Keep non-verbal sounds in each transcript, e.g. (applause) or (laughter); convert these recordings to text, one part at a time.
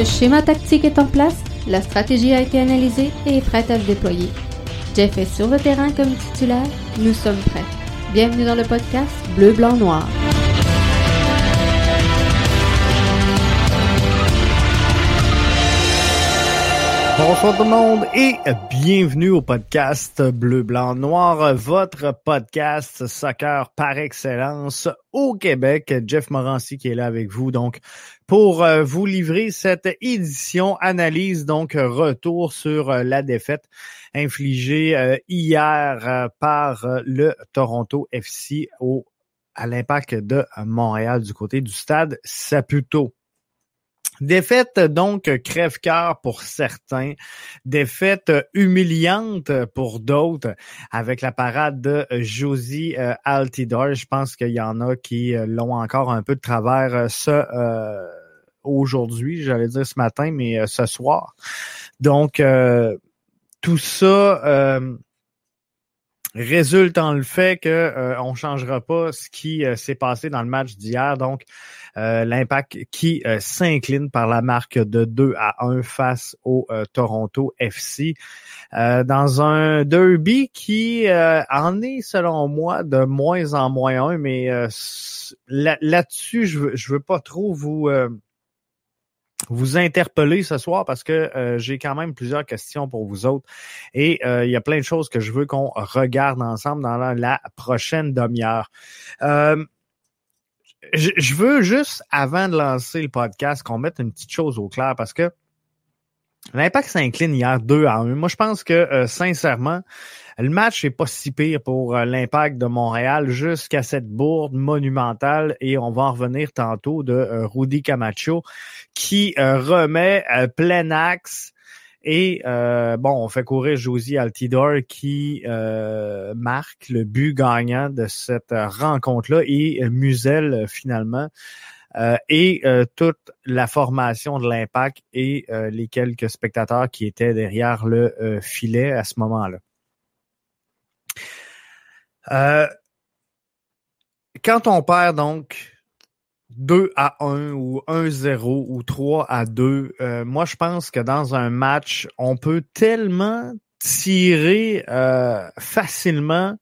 Le schéma tactique est en place, la stratégie a été analysée et est prête à se déployer. Jeff est sur le terrain comme titulaire, nous sommes prêts. Bienvenue dans le podcast Bleu, Blanc, Noir. Bonsoir tout le monde et bienvenue au podcast Bleu, Blanc, Noir, votre podcast soccer par excellence au Québec. Jeff Morancy qui est là avec vous donc pour euh, vous livrer cette édition analyse donc retour sur euh, la défaite infligée euh, hier par le Toronto FC au à l'impact de Montréal du côté du stade Saputo. Défaite donc crève-cœur pour certains, défaite humiliante pour d'autres avec la parade de Josie euh, Altidor. Je pense qu'il y en a qui euh, l'ont encore un peu de travers euh, ce aujourd'hui, j'allais dire ce matin, mais ce soir. Donc tout ça résulte en le fait que euh, on changera pas ce qui s'est passé dans le match d'hier. Donc, euh, l'impact qui euh, s'incline par la marque de 2 à 1 face au euh, Toronto FC. dans un derby qui en est, selon moi, de moins en moins un, mais là-dessus, je veux, je veux pas trop vous vous interpeller ce soir parce que j'ai quand même plusieurs questions pour vous autres et il y a plein de choses que je veux qu'on regarde ensemble dans la, prochaine demi-heure je, veux juste, avant de lancer le podcast, qu'on mette une petite chose au clair parce que l'impact s'incline hier 2 à 1. Moi, je pense que, euh, sincèrement, le match est pas si pire pour euh, l'impact de Montréal jusqu'à cette bourde monumentale et on va en revenir tantôt de euh, Rudy Camacho qui remet plein axe et euh, bon, on fait courir Josie Altidor qui euh, marque le but gagnant de cette rencontre-là et Musel finalement. Euh, et toute la formation de l'impact et les quelques spectateurs qui étaient derrière le filet à ce moment-là. Quand on perd donc 2 à 1 ou 1-0 ou 3 à 2. Euh, moi, je pense que dans un match, on peut tellement tirer euh, facilement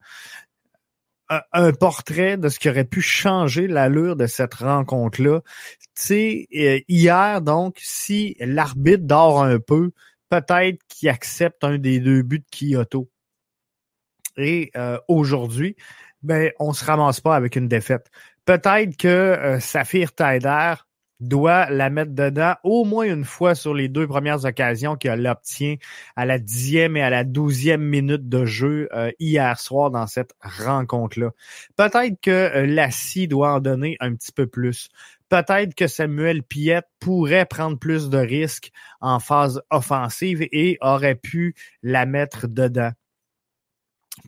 un, portrait de ce qui aurait pu changer l'allure de cette rencontre-là. Tu sais, euh, hier, donc, si l'arbitre dort un peu, peut-être qu'il accepte un des deux buts de Kyoto. Et aujourd'hui, ben, on se ramasse pas avec une défaite peut-être que euh, Saphir Taider doit la mettre dedans au moins une fois sur les deux premières occasions qu'elle obtient à la dixième et à la douzième minute de jeu euh, hier soir dans cette rencontre-là. Peut-être que euh, Lassie doit en donner un petit peu plus. Peut-être que Samuel Piette pourrait prendre plus de risques en phase offensive et aurait pu la mettre dedans.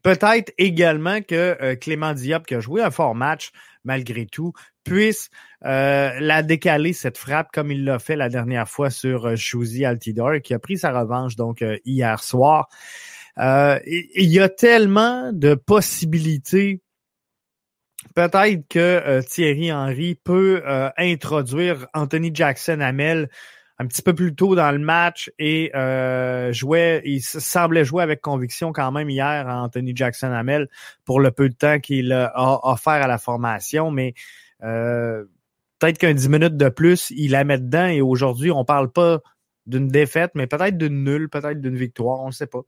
Peut-être également que euh, Clément Diop, qui a joué un fort match malgré tout, puisse euh, la décaler, cette frappe, comme il l'a fait la dernière fois sur euh, Josie Altidor, qui a pris sa revanche donc hier soir. il y a tellement de possibilités Peut-être que Thierry Henry peut introduire Anthony Jackson Amel un petit peu plus tôt dans le match et euh, jouait, il semblait jouer avec conviction quand même hier à Anthony Jackson Hamel pour le peu de temps qu'il a offert à la formation, mais euh, peut-être qu'un 10 minutes de plus, il la met dedans et aujourd'hui, on parle pas d'une défaite, mais peut-être d'une nulle, peut-être d'une victoire, on ne sait pas.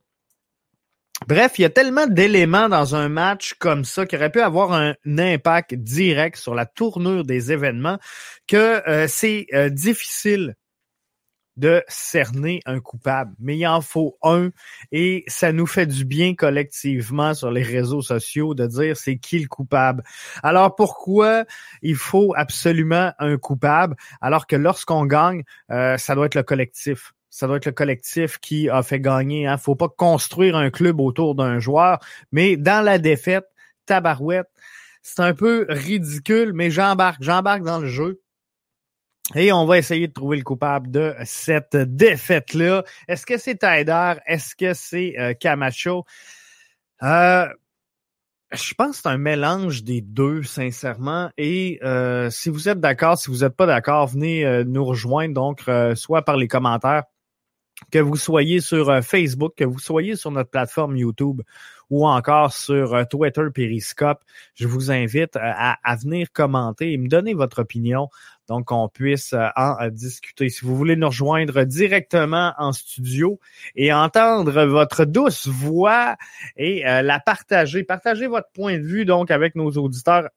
Bref, il y a tellement d'éléments dans un match comme ça qui aurait pu avoir un, impact direct sur la tournure des événements que euh, c'est difficile de cerner un coupable, mais il en faut un et ça nous fait du bien collectivement sur les réseaux sociaux de dire c'est qui le coupable. Alors pourquoi il faut absolument un coupable alors que lorsqu'on gagne, euh, ça doit être le collectif. Ça doit être le collectif qui a fait gagner. Hein. Faut pas construire un club autour d'un joueur, mais dans la défaite, tabarouette, c'est un peu ridicule, mais j'embarque, j'embarque dans le jeu. Et on va essayer de trouver le coupable de cette défaite-là. Est-ce que c'est Taider? Est-ce que c'est euh, Camacho? Euh, je pense que c'est un mélange des deux, sincèrement. Et euh, si vous êtes d'accord, si vous n'êtes pas d'accord, venez nous rejoindre, donc soit par les commentaires, que vous soyez sur Facebook, que vous soyez sur notre plateforme YouTube ou encore sur Twitter Periscope. Je vous invite à, à venir commenter et me donner votre opinion donc qu'on puisse euh, en euh, discuter. Si vous voulez nous rejoindre directement en studio et entendre votre douce voix et euh, la partager, partager votre point de vue donc avec nos auditeurs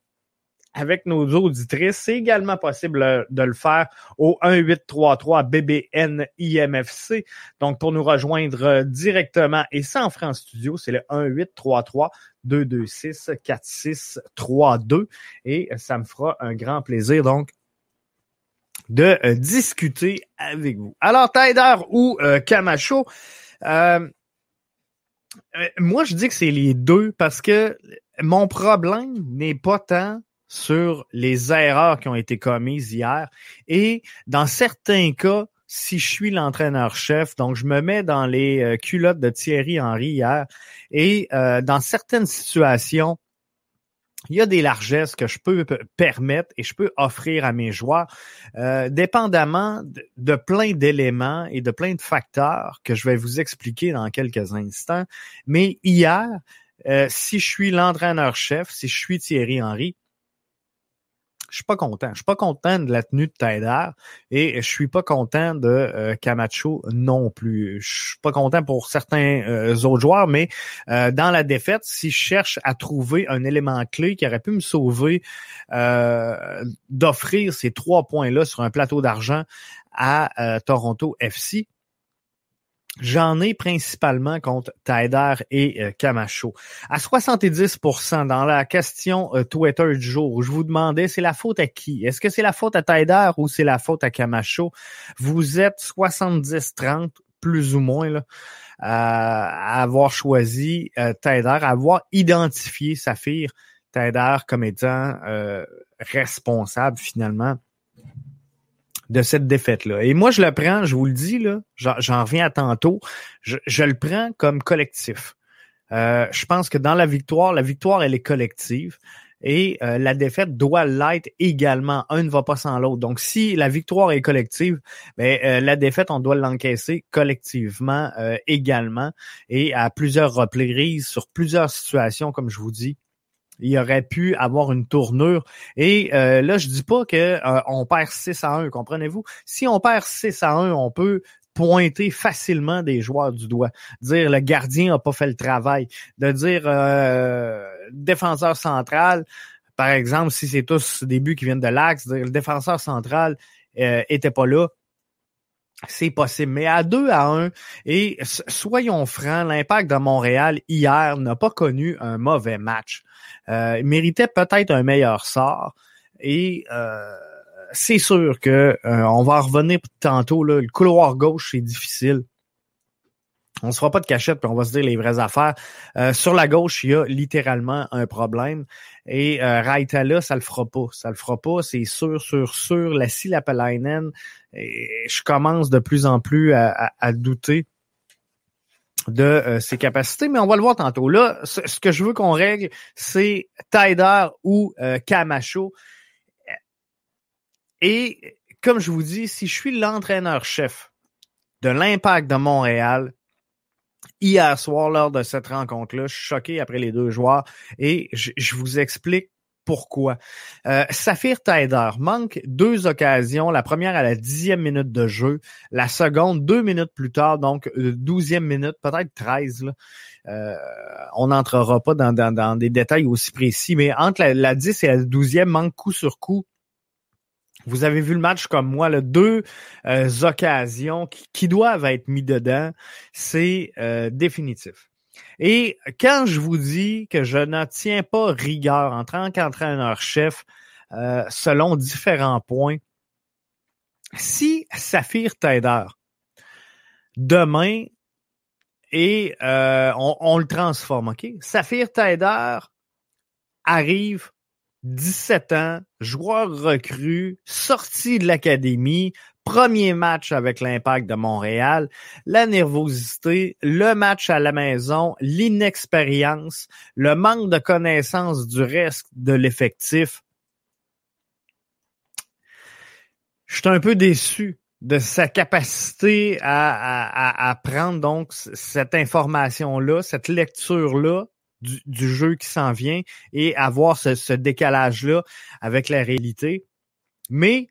avec nos auditrices. C'est également possible de le faire au 1833 BBN IMFC. Donc, pour nous rejoindre directement et sans France Studio, c'est le 1833 226 4632 et ça me fera un grand plaisir donc de euh, discuter avec vous. Alors, Taider ou euh, Camacho, euh, moi je dis que c'est les deux parce que mon problème n'est pas tant sur les erreurs qui ont été commises hier et dans certains cas, si je suis l'entraîneur-chef, donc je me mets dans les culottes de Thierry Henry hier et dans certaines situations, il y a des largesses que je peux permettre et je peux offrir à mes joueurs, euh, dépendamment de, plein d'éléments et de plein de facteurs que je vais vous expliquer dans quelques instants. Mais hier, euh, si je suis l'entraîneur-chef, si je suis Thierry Henry, je suis pas content. Je suis pas content de la tenue de Taider et je suis pas content de euh, Camacho non plus. Je suis pas content pour certains euh, autres joueurs, mais euh, dans la défaite, si je cherche à trouver un élément clé qui aurait pu me sauver d'offrir ces trois points-là sur un plateau d'argent à Toronto FC, J'en ai principalement contre Taider et euh, Camacho. À 70% dans la question euh, Twitter du jour, je vous demandais c'est la faute à qui? Est-ce que c'est la faute à Taider ou c'est la faute à Camacho? Vous êtes 70-30 plus ou moins là, à avoir choisi euh, Taider, à avoir identifié Saphir Taider comme étant responsable finalement de cette défaite-là. Et moi, je le prends, je vous le dis, là, j'en reviens à tantôt, je, je, le prends comme collectif. Euh, je pense que dans la victoire, la victoire, elle est collective. Et euh, la défaite doit l'être également. Un ne va pas sans l'autre. Donc, si la victoire est collective, ben, euh, la défaite, on doit l'encaisser collectivement également. Et à plusieurs reprises, sur plusieurs situations, comme je vous dis, il aurait pu avoir une tournure. Et euh, là, je dis pas que euh, on perd 6 à 1, comprenez-vous? Si on perd 6 à 1, on peut pointer facilement des joueurs du doigt. Dire le gardien a pas fait le travail. De dire euh, défenseur central, par exemple, si c'est tous des buts qui viennent de l'axe, dire le défenseur central euh, était pas là. C'est possible. Mais à 2 à 1, et soyons francs, l'impact de Montréal hier n'a pas connu un mauvais match. Euh, méritait peut-être un meilleur sort. Et euh, c'est sûr que euh, on va revenir tantôt. Là, le couloir gauche, c'est difficile. On se fera pas de cachette, puis on va se dire les vraies affaires. sur la gauche, il y a littéralement un problème. Et euh, Raitala, ça le fera pas. Ça le fera pas, c'est sûr, sûr, sûr. La Silapalainen, je commence de plus en plus à douter de euh, ses capacités, mais on va le voir tantôt. Là, ce, que je veux qu'on règle, c'est Taider ou euh, Camacho. Et comme je vous dis, si je suis l'entraîneur-chef de l'Impact de Montréal, hier soir, lors de cette rencontre-là, je suis choqué après les deux joueurs et je vous explique pourquoi. Euh, Saphir Taider manque deux occasions. La première à la dixième minute de jeu. La seconde, deux minutes plus tard, donc euh, douzième minute, peut-être treize. Euh, on n'entrera pas dans, des détails aussi précis, mais entre la, la 10 et la douzième, manque coup sur coup. Vous avez vu le match comme moi, là, deux euh, occasions qui, doivent être mis dedans. C'est définitif. Et quand je vous dis que je ne tiens pas rigueur en tant qu'entraîneur-chef euh, selon différents points, si Saphir Taider, demain, et euh, on, le transforme, OK? Saphir Taider arrive 17 ans, joueur recru, sorti de l'académie, premier match avec l'impact de Montréal, la nervosité, le match à la maison, l'inexpérience, le manque de connaissance du reste de l'effectif. Je suis un peu déçu de sa capacité à, à, prendre donc cette information-là, cette lecture-là du, jeu qui s'en vient et avoir ce, ce décalage-là avec la réalité. Mais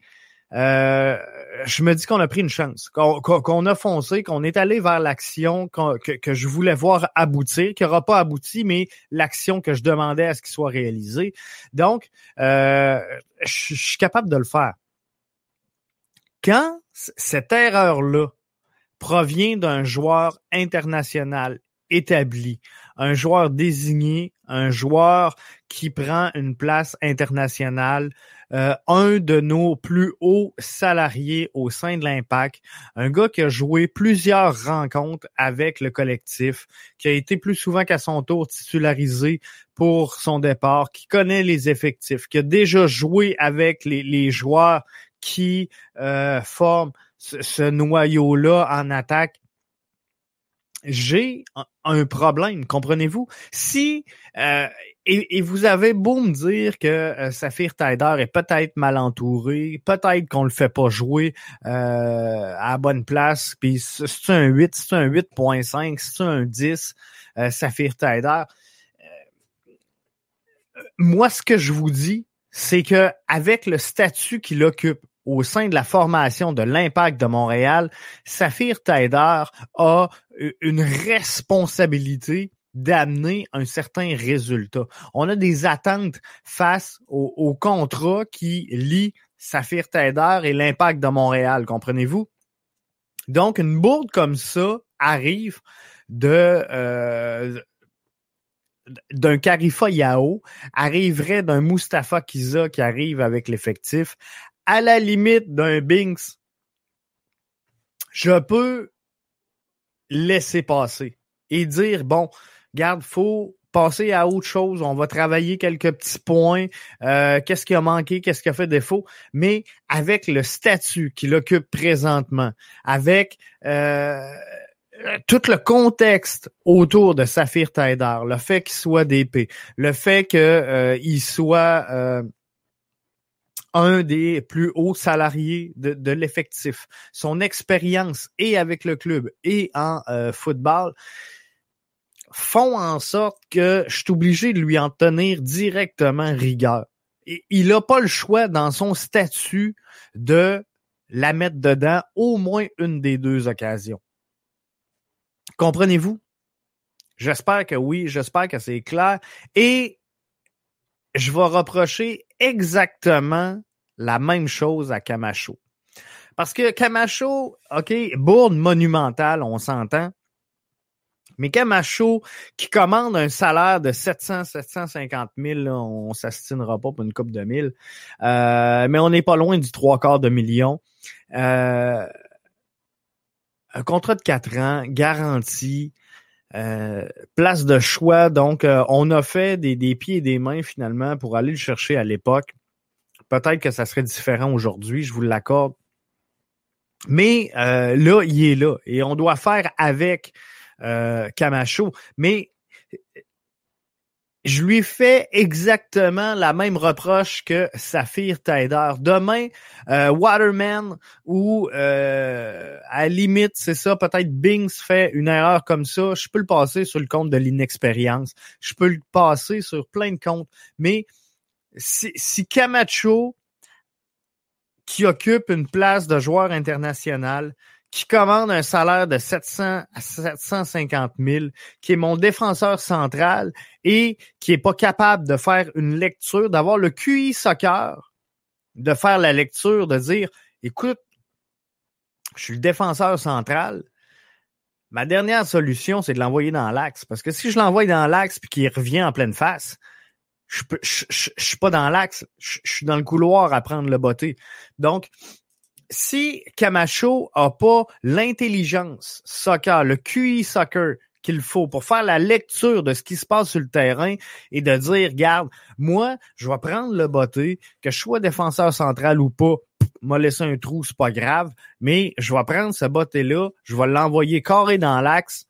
euh, je me dis qu'on a pris une chance, qu'on a foncé, qu'on est allé vers l'action que, je voulais voir aboutir, qui n'aura pas abouti, mais l'action que je demandais à ce qu'il soit réalisé. Donc, euh, je suis capable de le faire. Quand cette erreur-là provient d'un joueur international établi, un joueur désigné, un joueur qui prend une place internationale, euh, un de nos plus hauts salariés au sein de l'Impact, un gars qui a joué plusieurs rencontres avec le collectif, qui a été plus souvent qu'à son tour titularisé pour son départ, qui connaît les effectifs, qui a déjà joué avec les, joueurs qui euh, forment ce noyau-là en attaque j'ai un problème, comprenez-vous? Si euh, et, vous avez beau me dire que euh, Saphir Tider est peut-être mal entouré, peut-être qu'on le fait pas jouer euh, à bonne place, puis c'est un 8, c'est un 8.5, c'est un 10, euh, Saphir Tider. moi, ce que je vous dis, c'est que avec le statut qu'il occupe, au sein de la formation de l'impact de Montréal, Saphir Taider a une responsabilité d'amener un certain résultat. On a des attentes face au, contrat qui lie Saphir Taider et l'impact de Montréal, comprenez-vous? Donc, une bourde comme ça arrive de euh, d'un Karifa Yao, arriverait d'un Mustafa Kiza qui arrive avec l'effectif, à la limite d'un Binks, je peux laisser passer et dire, bon, garde, faut passer à autre chose, on va travailler quelques petits points, euh, qu'est-ce qui a manqué, qu'est-ce qui a fait défaut, mais avec le statut qu'il occupe présentement, avec euh, tout le contexte autour de Saphir Taider, le fait qu'il soit DP, le fait qu'il euh, soit un des plus hauts salariés de, l'effectif. Son expérience et avec le club et en euh, football font en sorte que je suis obligé de lui en tenir directement rigueur. Et il n'a pas le choix dans son statut de la mettre dedans au moins une des deux occasions. Comprenez-vous? J'espère que oui, j'espère que c'est clair. Et je vais reprocher exactement la même chose à Camacho. Parce que Camacho, OK, bourde monumentale, on s'entend. Mais Camacho, qui commande un salaire de 700, 750 000, on s'astinera pas pour une coupe de mille, euh, mais on n'est pas loin du trois quarts de million. Euh, un contrat de quatre ans, garanti, euh, place de choix. Donc, on a fait des, des pieds et des mains finalement pour aller le chercher à l'époque. Peut-être que ça serait différent aujourd'hui, je vous l'accorde. Mais euh, là, il est là. Et on doit faire avec euh, Camacho. Mais je lui fais exactement la même reproche que Saphir Taider. Demain, euh, Waterman ou euh, à limite, c'est ça, peut-être Bings fait une erreur comme ça, je peux le passer sur le compte de l'inexpérience. Je peux le passer sur plein de comptes. Mais si, Camacho, qui occupe une place de joueur international, qui commande un salaire de 700 à 750 000, qui est mon défenseur central et qui est pas capable de faire une lecture, d'avoir le QI soccer, de faire la lecture, de dire, écoute, je suis le défenseur central. Ma dernière solution, c'est de l'envoyer dans l'axe. Parce que si je l'envoie dans l'axe puis qu'il revient en pleine face, je, je, suis pas dans l'axe, je, suis dans le couloir à prendre le botté. Donc, si Camacho a pas l'intelligence soccer, le QI soccer qu'il faut pour faire la lecture de ce qui se passe sur le terrain et de dire, regarde, moi, je vais prendre le botté, que je sois défenseur central ou pas, m'a laissé un trou, c'est pas grave, mais je vais prendre ce botté-là, je vais l'envoyer carré dans l'axe.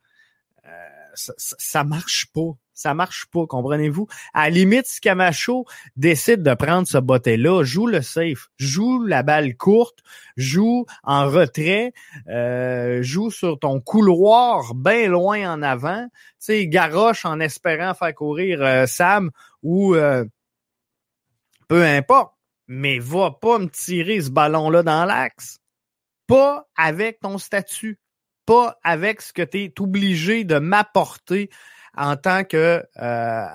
Euh, ça, ça, marche pas. Ça marche pas, comprenez-vous? À la limite, si Camacho décide de prendre ce botté-là, joue le safe, joue la balle courte, joue en retrait, euh, joue sur ton couloir bien loin en avant, tu sais, garoche en espérant faire courir euh, Sam ou euh, peu importe, mais va pas me tirer ce ballon-là dans l'axe. Pas avec ton statut, pas avec ce que tu es obligé de m'apporter en tant que euh,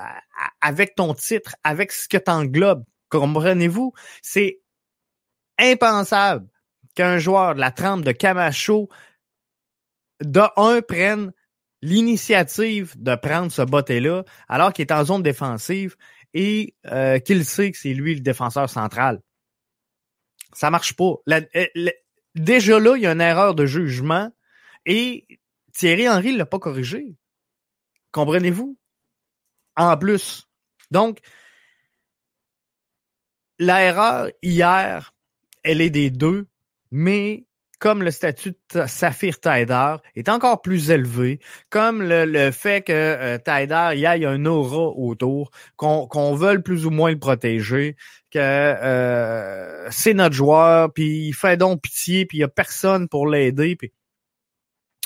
avec ton titre, avec ce que t'englobes. Comprenez-vous? C'est impensable qu'un joueur de la trempe de Camacho de un prenne l'initiative de prendre ce botté-là alors qu'il est en zone défensive et euh, qu'il sait que c'est lui le défenseur central. Ça marche pas. Euh, déjà là, il y a une erreur de jugement et Thierry Henry l'a pas corrigé. Comprenez-vous? En plus. Donc, l'erreur hier, elle est des deux, mais comme le statut de Saphir Tider est encore plus élevé, comme le, fait que euh, Tider, il y a un aura autour, qu'on qu'on veuille plus ou moins le protéger, que euh, c'est notre joueur, puis il fait donc pitié, puis il y a personne pour l'aider, puis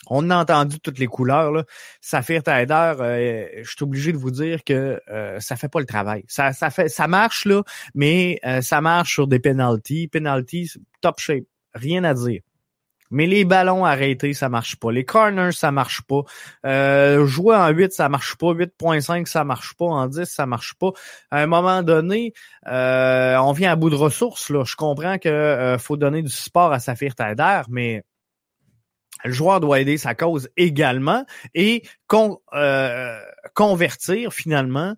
on a entendu toutes les couleurs. Là. Saphir Tider, euh, je suis obligé de vous dire que euh, ça fait pas le travail. Ça, ça fait, ça marche là, mais euh, ça marche sur des penalties. Penalties, top shape, rien à dire. Mais les ballons arrêtés, ça marche pas. Les corners, ça marche pas. Euh, jouer en 8, ça marche pas. 8.5, ça marche pas. En 10, ça marche pas. À un moment donné, on vient à bout de ressources. Je comprends que faut donner du support à Saphir Tider, mais le joueur doit aider sa cause également et euh, convertir finalement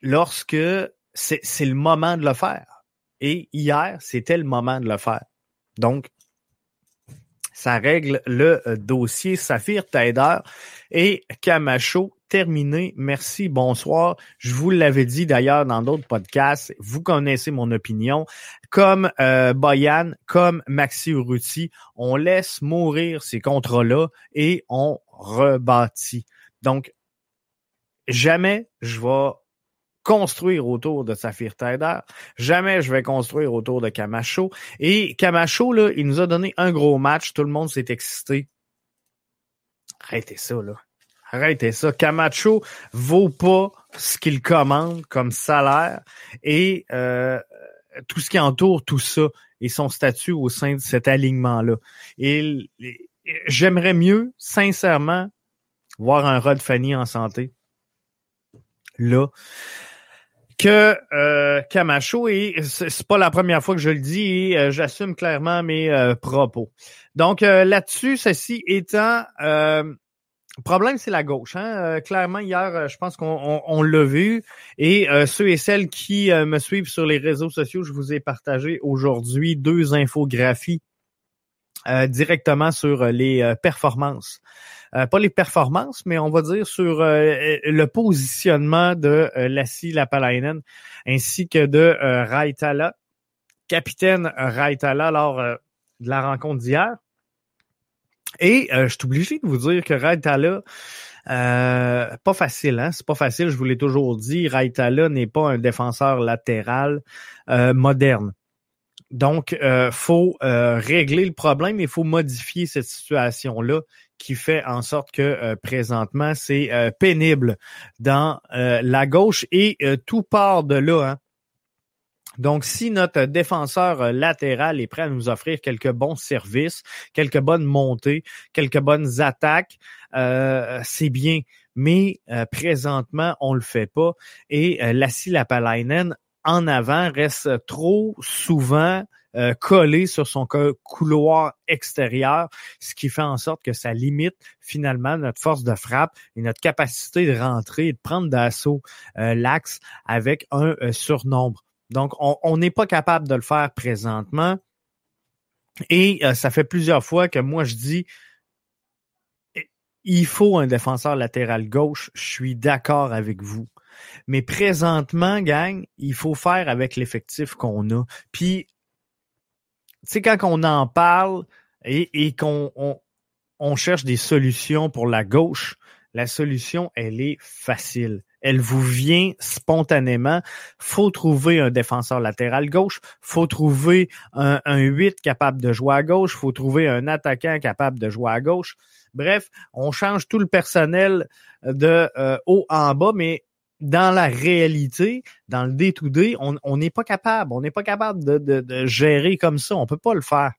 lorsque c'est le moment de le faire. Et hier, c'était le moment de le faire. Donc, ça règle le euh, dossier Saphir Taider et Camacho terminé. Merci, bonsoir. Je vous l'avais dit d'ailleurs dans d'autres podcasts. Vous connaissez mon opinion. Comme euh, Boyan, comme Maxi Urruti, on laisse mourir ces contrats-là et on rebâtit. Donc, jamais je vais construire autour de Saphir Taider. Jamais je vais construire autour de Camacho. Et Camacho, là, il nous a donné un gros match. Tout le monde s'est excité. Arrêtez ça, là. Arrêtez ça. Camacho vaut pas ce qu'il commande comme salaire et euh, tout ce qui entoure tout ça et son statut au sein de cet alignement-là. Et, j'aimerais mieux, sincèrement, voir un Rod Fanny en santé. Là que euh, Camacho et c'est pas la première fois que je le dis et euh, j'assume clairement mes propos. Donc là-dessus, ceci étant, le problème, c'est la gauche. Hein? Euh, clairement, hier, euh, je pense qu'on l'a vu. Et euh, ceux et celles qui me suivent sur les réseaux sociaux, je vous ai partagé aujourd'hui deux infographies directement sur les performances. pas les performances, mais on va dire sur le positionnement de Lassie Lapalainen ainsi que de Raitala, capitaine Raitala lors de la rencontre d'hier. Et euh, je suis obligé de vous dire que Raitala, euh, pas facile, hein? C'est pas facile, je vous l'ai toujours dit. Raitala n'est pas un défenseur latéral euh, moderne. Donc, euh, faut euh, régler le problème, il faut modifier cette situation-là qui fait en sorte que présentement, c'est pénible dans la gauche et tout part de là. Hein? Donc, si notre défenseur euh, latéral est prêt à nous offrir quelques bons services, quelques bonnes montées, quelques bonnes attaques, euh, c'est bien. Mais euh, présentement, on le fait pas. Et euh, Lassie Lapalainen, en avant, reste trop souvent collé sur son couloir extérieur, ce qui fait en sorte que ça limite finalement notre force de frappe et notre capacité de rentrer et de prendre d'assaut l'axe avec un surnombre. Donc, on n'est pas capable de le faire présentement. Et euh, ça fait plusieurs fois que moi, je dis, il faut un défenseur latéral gauche. Je suis d'accord avec vous. Mais présentement, gang, il faut faire avec l'effectif qu'on a. Puis, sais, quand on en parle et, et qu'on on, cherche des solutions pour la gauche, la solution, elle est facile. Elle vous vient spontanément. Faut trouver un défenseur latéral gauche. Faut trouver un, un 8 capable de jouer à gauche. Faut trouver un attaquant capable de jouer à gauche. Bref, on change tout le personnel de euh, haut en bas, mais dans la réalité, dans le day-to-day, on n'est pas capable. On n'est pas capable de, de, gérer comme ça. On peut pas le faire.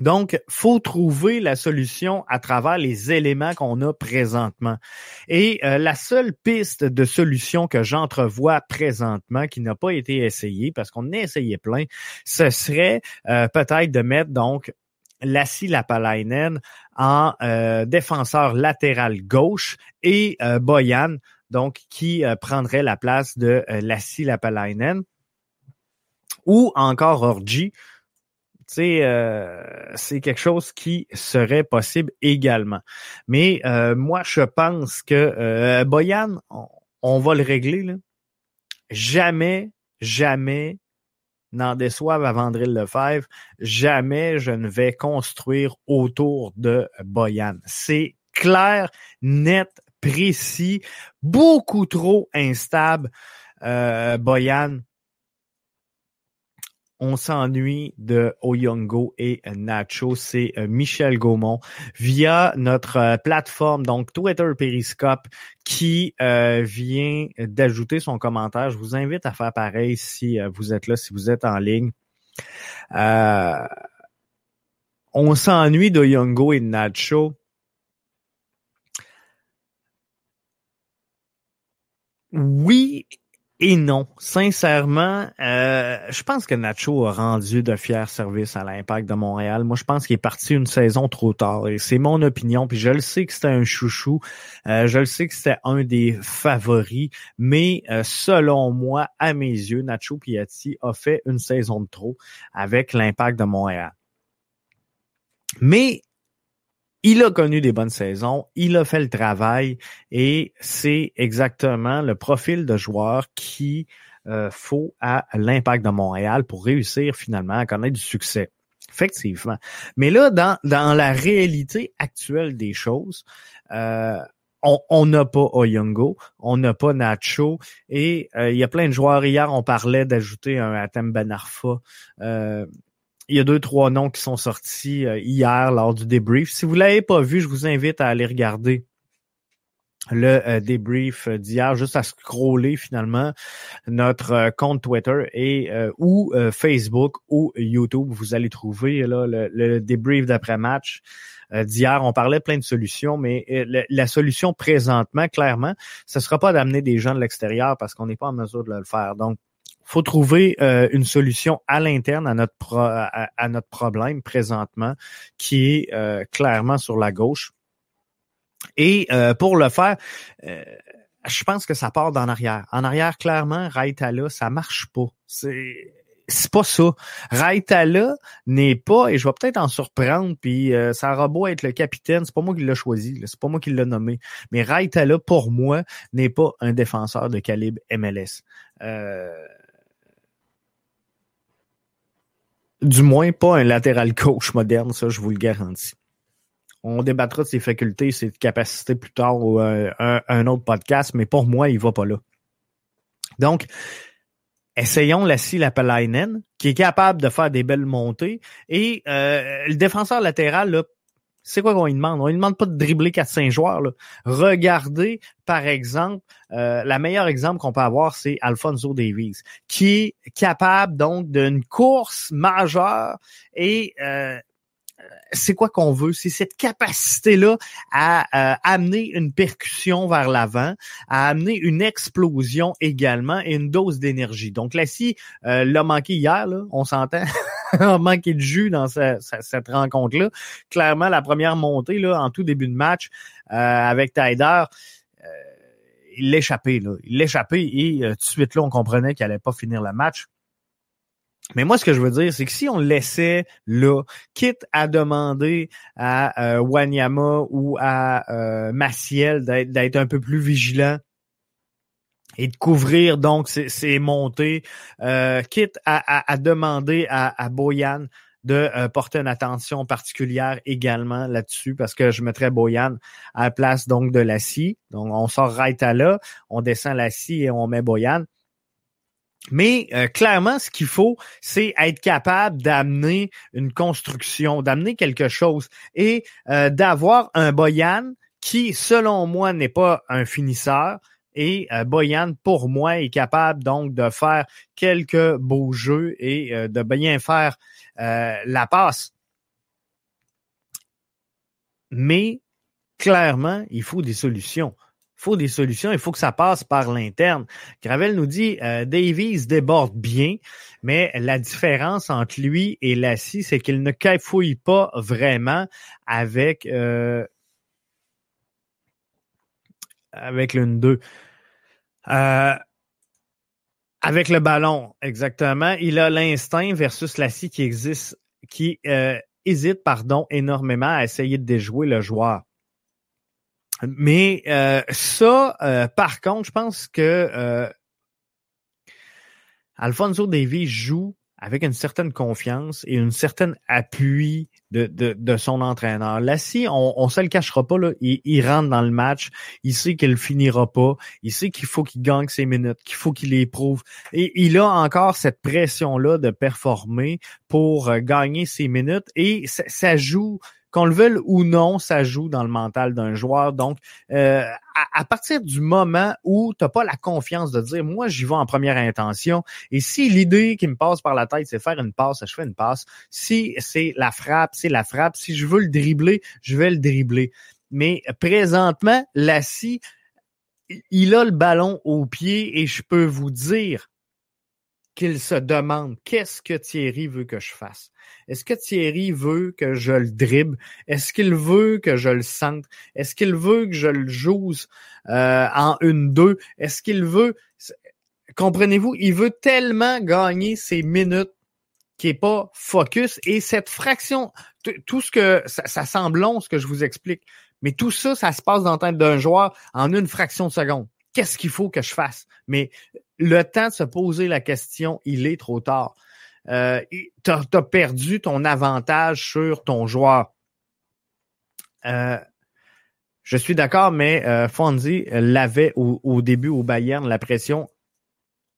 Donc, faut trouver la solution à travers les éléments qu'on a présentement. Et euh, la seule piste de solution que j'entrevois présentement, qui n'a pas été essayée, parce qu'on a essayé plein, ce serait euh, peut-être de mettre donc Lassie Lapalainen en euh, défenseur latéral gauche et Boyan, donc qui prendrait la place de Lassie Lapalainen ou encore Orji euh, c'est quelque chose qui serait possible également. Mais euh, moi, je pense que euh, Boyan, on, va le régler. Là. Jamais, jamais n'en déçoive à Vandril Lefebvre, jamais je ne vais construire autour de Boyan. C'est clair, net, précis, beaucoup trop instable. Euh, Boyan, on s'ennuie de Oyongo et Nacho. C'est euh, Michel Gaumont via notre euh, plateforme, donc Twitter Periscope, qui euh, vient d'ajouter son commentaire. Je vous invite à faire pareil si vous êtes là, si vous êtes en ligne. on s'ennuie d'Oyongo et Nacho. Oui et non, sincèrement, euh, je pense que Nacho a rendu de fiers services à l'Impact de Montréal. Moi, je pense qu'il est parti une saison trop tard. C'est mon opinion. Puis je le sais que c'était un chouchou. Euh, je le sais que c'était un des favoris. Mais euh, selon moi, à mes yeux, Nacho Piatti a fait une saison de trop avec l'Impact de Montréal. Mais il a connu des bonnes saisons, il a fait le travail et c'est exactement le profil de joueur qui euh, faut à l'impact de Montréal pour réussir finalement à connaître du succès. Effectivement. Mais là, dans, dans la réalité actuelle des choses, euh, on n'a pas Oyongo, on n'a pas Nacho, et euh, il y a plein de joueurs. Hier, on parlait d'ajouter un Atem Benarfa. Euh, il y a deux, trois noms qui sont sortis euh, hier lors du débrief. Si vous l'avez pas vu, je vous invite à aller regarder le euh, débrief d'hier, juste à scroller finalement notre euh, compte Twitter et ou Facebook ou YouTube. Vous allez trouver là, le, débrief d'après-match d'hier. On parlait plein de solutions, mais la solution présentement, clairement, ce sera pas d'amener des gens de l'extérieur parce qu'on n'est pas en mesure de le faire. Donc, faut trouver euh, une solution à l'interne à notre à, notre problème présentement, qui est euh, clairement sur la gauche. Et euh, pour le faire, je pense que ça part d'en arrière. En arrière, clairement, Raitala, ça marche pas. C'est c'est pas ça. Raitala n'est pas, et je vais peut-être en surprendre, puis ça aura beau être le capitaine, c'est pas moi qui l'ai choisi, c'est pas moi qui l'ai nommé, mais Raitala, pour moi, n'est pas un défenseur de calibre MLS. Euh, Du moins pas un latéral gauche moderne, ça, je vous le garantis. On débattra de ses facultés, ses capacités plus tard ou euh, un, autre podcast, mais pour moi, il va pas là. Donc, essayons la Lapalainen, qui est capable de faire des belles montées. Et euh, le défenseur latéral, là, c'est quoi qu'on lui demande? On lui demande pas de dribbler 4-5 joueurs. Regardez, par exemple, euh, la meilleure exemple qu'on peut avoir, c'est Alfonso Davies, qui est capable donc d'une course majeure et euh, c'est quoi qu'on veut? C'est cette capacité-là à euh, amener une percussion vers l'avant, à amener une explosion également et une dose d'énergie. Donc là, si euh, l'a manqué hier, on s'entend, (laughs) (laughs) manqué de jus dans cette rencontre-là. Clairement, la première montée là, en tout début de match euh, avec Tyder, il l'échappait. Il l'échappait et tout de suite là, on comprenait qu'il allait pas finir le match. Mais moi, ce que je veux dire, c'est que si on le laissait là, quitte à demander à euh, Wanyama ou à euh, Maciel d'être un peu plus vigilant et de couvrir donc ces, montées, euh, quitte à, demander à, Boyan de euh, porter une attention particulière également là-dessus, parce que je mettrais Boyan à la place donc de la scie. Donc, on sort Raita là, on descend la scie et on met Boyan. Mais euh, clairement, ce qu'il faut, c'est être capable d'amener une construction, d'amener quelque chose et d'avoir un Boyan qui, selon moi, n'est pas un finisseur, et euh, Boyan, pour moi, est capable donc de faire quelques beaux jeux et euh, de bien faire euh, la passe. Mais clairement, il faut des solutions. Il faut des solutions, il faut que ça passe par l'interne. Gravel nous dit Davies déborde bien, mais la différence entre lui et Lassie, c'est qu'il ne cafouille pas vraiment avec avec l'une d'eux. Euh, avec le ballon, exactement. Il a l'instinct versus la scie qui existe, qui euh, hésite, pardon, énormément à essayer de déjouer le joueur. Mais euh, ça, par contre, je pense que Alfonso Davies joue avec une certaine confiance et une certaine appui de, son entraîneur. Là, si on, on se le cachera pas, là, il, il rentre dans le match, il sait qu'il finira pas, il sait qu'il faut qu'il gagne ses minutes, qu'il faut qu'il les prouve. Et il a encore cette pression-là de performer pour euh, gagner ses minutes et ça joue qu'on le veuille ou non, ça joue dans le mental d'un joueur. Donc, euh, à, partir du moment où tu n'as pas la confiance de dire, moi, j'y vais en première intention, et si l'idée qui me passe par la tête, c'est faire une passe, je fais une passe. Si c'est la frappe, c'est la frappe. Si je veux le dribbler, je vais le dribbler. Mais présentement, Lassie, il a le ballon au pied et je peux vous dire qu'il se demande qu'est-ce que Thierry veut que je fasse? Est-ce que Thierry veut que je le dribble? Est-ce qu'il veut que je le sente? Est-ce qu'il veut que je le joue euh, en une-deux? Est-ce qu'il veut... Comprenez-vous, il veut tellement gagner ses minutes qui est pas focus et cette fraction, tout ce que ça, ça, semble long, ce que je vous explique, mais tout ça, ça se passe dans la tête d'un joueur en une fraction de seconde. Qu'est-ce qu'il faut que je fasse? Mais le temps de se poser la question, il est trop tard. Euh, tu as, perdu ton avantage sur ton joueur. Euh, je suis d'accord, mais euh, Fonzi l'avait au, début au Bayern, la pression.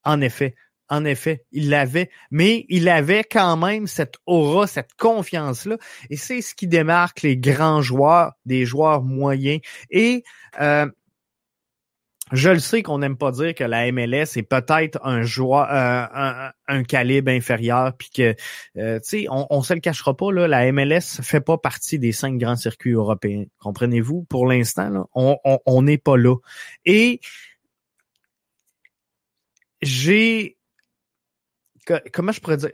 En effet, en effet, il l'avait, mais il avait quand même cette aura, cette confiance-là. Et c'est ce qui démarque les grands joueurs des joueurs moyens. Et euh, je le sais qu'on n'aime pas dire que la MLS est peut-être un joueur, euh, un, calibre inférieur, puis que, euh, tu sais, on, on se le cachera pas là, la MLS fait pas partie des cinq grands circuits européens. Comprenez-vous? Pour l'instant, on n'est pas là. Et j'ai, comment je pourrais dire?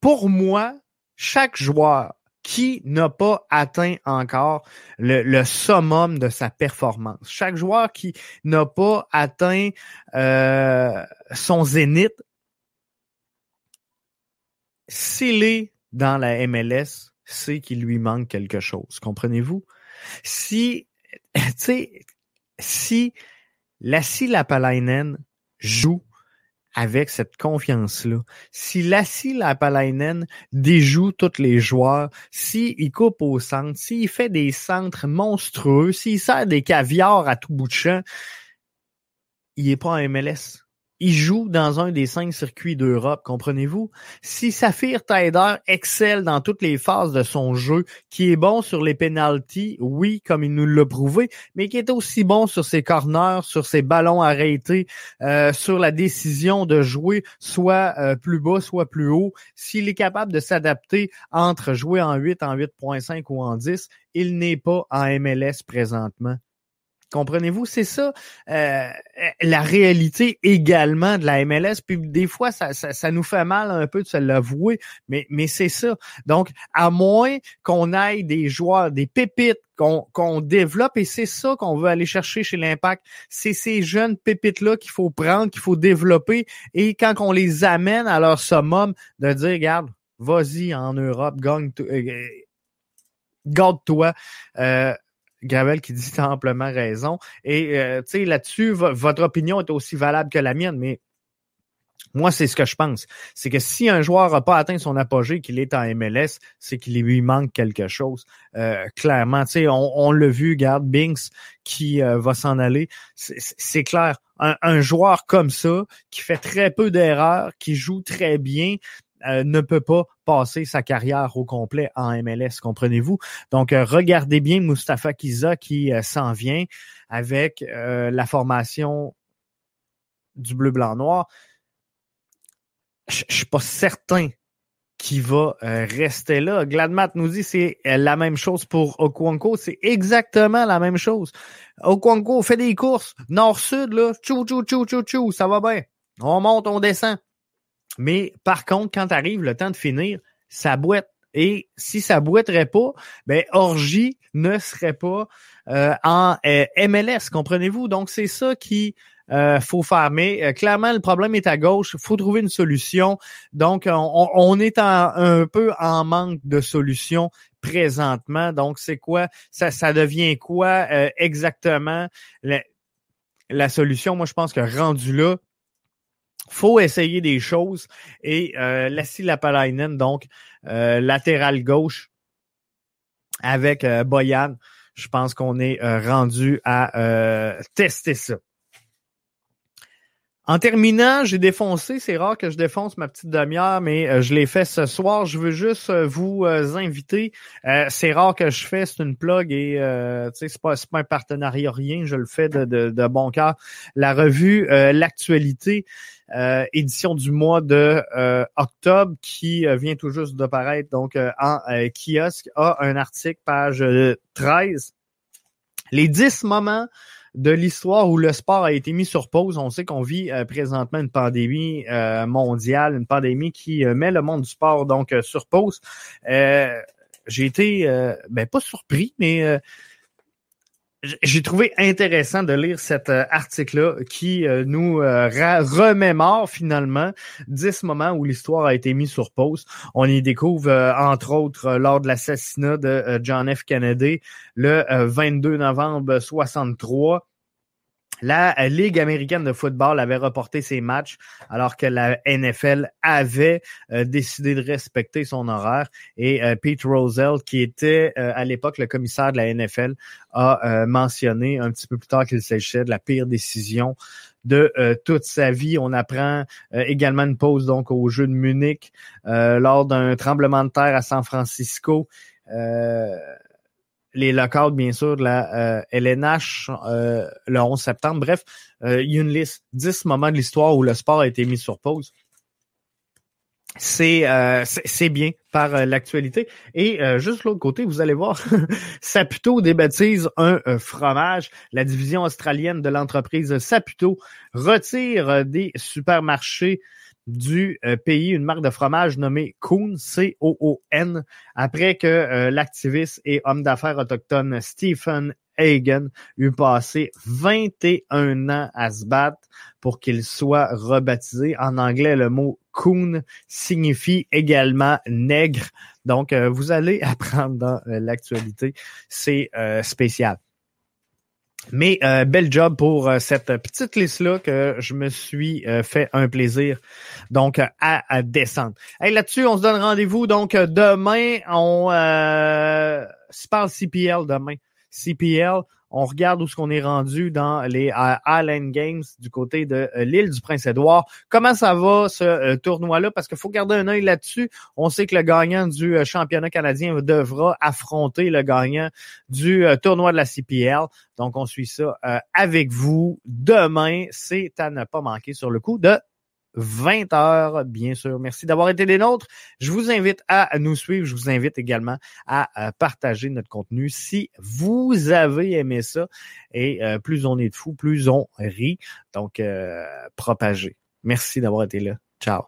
Pour moi, chaque joueur qui n'a pas atteint encore le, summum de sa performance. Chaque joueur qui n'a pas atteint euh, son zénith, s'il est dans la MLS, c'est qu'il lui manque quelque chose. Comprenez-vous? Si, (laughs) tu sais, si Lassie Lapalainen joue avec cette confiance-là. Si Lassie Lapalainen déjoue tous les joueurs, s'il coupe au centre, s'il fait des centres monstrueux, s'il sert des caviars à tout bout de champ, il est pas en MLS il joue dans un des cinq circuits d'Europe, comprenez-vous? Si Saphir Taider excelle dans toutes les phases de son jeu, qui est bon sur les penalties, oui, comme il nous l'a prouvé, mais qui est aussi bon sur ses corners, sur ses ballons arrêtés, euh, sur la décision de jouer soit euh, plus bas, soit plus haut, s'il est capable de s'adapter entre jouer en 8, en 8.5 ou en 10, il n'est pas en MLS présentement. Comprenez-vous? C'est ça euh, la réalité également de la MLS. Puis des fois, ça, ça, nous fait mal un peu de se l'avouer, mais, mais c'est ça. Donc, à moins qu'on aille des joueurs, des pépites qu'on développe, et c'est ça qu'on veut aller chercher chez l'Impact. C'est ces jeunes pépites-là qu'il faut prendre, qu'il faut développer, et quand on les amène à leur summum, de dire, regarde, vas-y en Europe, gagne, euh, garde-toi. Euh, Gravel qui dit amplement raison. Et tu sais, là-dessus, votre opinion est aussi valable que la mienne, mais moi, c'est ce que je pense. C'est que si un joueur n'a pas atteint son apogée, qu'il est en MLS, c'est qu'il lui manque quelque chose. Euh, clairement, tu sais, on, on l'a vu, garde Binks qui euh, va s'en aller. C'est clair. Un, joueur comme ça, qui fait très peu d'erreurs, qui joue très bien, euh, ne peut pas passer sa carrière au complet en MLS, comprenez-vous? Donc, regardez bien Mustafa Kiza qui s'en vient avec la formation du bleu-blanc-noir je, suis pas certain qu'il va euh, rester là. Gladmat nous dit c'est euh, la même chose pour Okwanko. C'est exactement la même chose. Okwanko fait des courses nord-sud, là. Tchou, tchou, tchou, tchou, tchou. Ça va bien. On monte, on descend. Mais par contre, quand arrive le temps de finir, ça boite. Et si ça boiterait pas, ben Orgie ne serait pas euh, en MLS, comprenez-vous? Donc c'est ça qui euh, faut faire. Mais euh, clairement, le problème est à gauche. faut trouver une solution. Donc, on, est un peu en manque de solutions présentement. Donc, c'est quoi? Ça, ça devient quoi euh, exactement? La, solution? Moi, je pense que rendu là, faut essayer des choses. Et euh, Lassie Lapalainen, donc, latéral gauche avec Boyan, je pense qu'on est rendu à tester ça. En terminant, j'ai défoncé. C'est rare que je défonce ma petite demi-heure, mais euh, je l'ai fait ce soir. Je veux juste euh, vous euh, inviter. c'est rare que je fais, c'est une plug et c'est pas, pas un partenariat rien. Je le fais de, de, bon cœur. La revue L'actualité, édition du mois de octobre, qui vient tout juste de paraître donc en kiosque, a un article page 13. Les 10 moments de l'histoire où le sport a été mis sur pause. On sait qu'on vit euh, présentement une pandémie euh, mondiale, une pandémie qui euh, met le monde du sport donc sur pause. j'ai été, ben pas surpris, mais j'ai trouvé intéressant de lire cet article-là qui nous remémore finalement dix moments où l'histoire a été mise sur pause. On y découvre, entre autres, lors de l'assassinat de John F. Kennedy le 22 novembre 63 la Ligue américaine de football avait reporté ses matchs alors que la NFL avait euh, décidé de respecter son horaire. Et euh, Pete Rozelle, qui était euh, à l'époque le commissaire de la NFL, a mentionné un petit peu plus tard qu'il s'agissait de la pire décision de toute sa vie. On apprend également une pause donc au jeu de Munich lors d'un tremblement de terre à San Francisco les locales, bien sûr, de la LNH euh, euh, le 11 septembre. Bref, euh, il y a une liste, 10 moments de l'histoire où le sport a été mis sur pause. C'est c'est bien par l'actualité. Et juste l'autre côté, vous allez voir, (laughs) Saputo débaptise un fromage. La division australienne de l'entreprise Saputo retire des supermarchés du euh, pays, une marque de fromage nommée Coon, C-O-O-N, après que euh, l'activiste et homme d'affaires autochtone Stephen Hagen eut passé 21 ans à se battre pour qu'il soit rebaptisé. En anglais, le mot coon signifie également nègre. Donc, euh, vous allez (laughs) apprendre dans l'actualité. C'est spécial. Mais euh, bel job pour euh, cette petite liste-là que je me suis euh, fait un plaisir donc à, descendre. Hey, Là-dessus, on se donne rendez-vous donc demain. On se parle CPL demain. CPL, on regarde où ce qu'on est rendu dans les euh, Island Games du côté de euh, l'île du Prince-Édouard. Comment ça va ce euh, tournoi-là? Parce qu'il faut garder un œil là-dessus. On sait que le gagnant du championnat canadien devra affronter le gagnant du tournoi de la CPL. Donc, on suit ça avec vous demain. C'est à ne pas manquer sur le coup de 20 heures, bien sûr. Merci d'avoir été des nôtres. Je vous invite à nous suivre. Je vous invite également à partager notre contenu si vous avez aimé ça. Et euh, plus on est de fous, plus on rit. Donc, euh, propagez. Merci d'avoir été là. Ciao.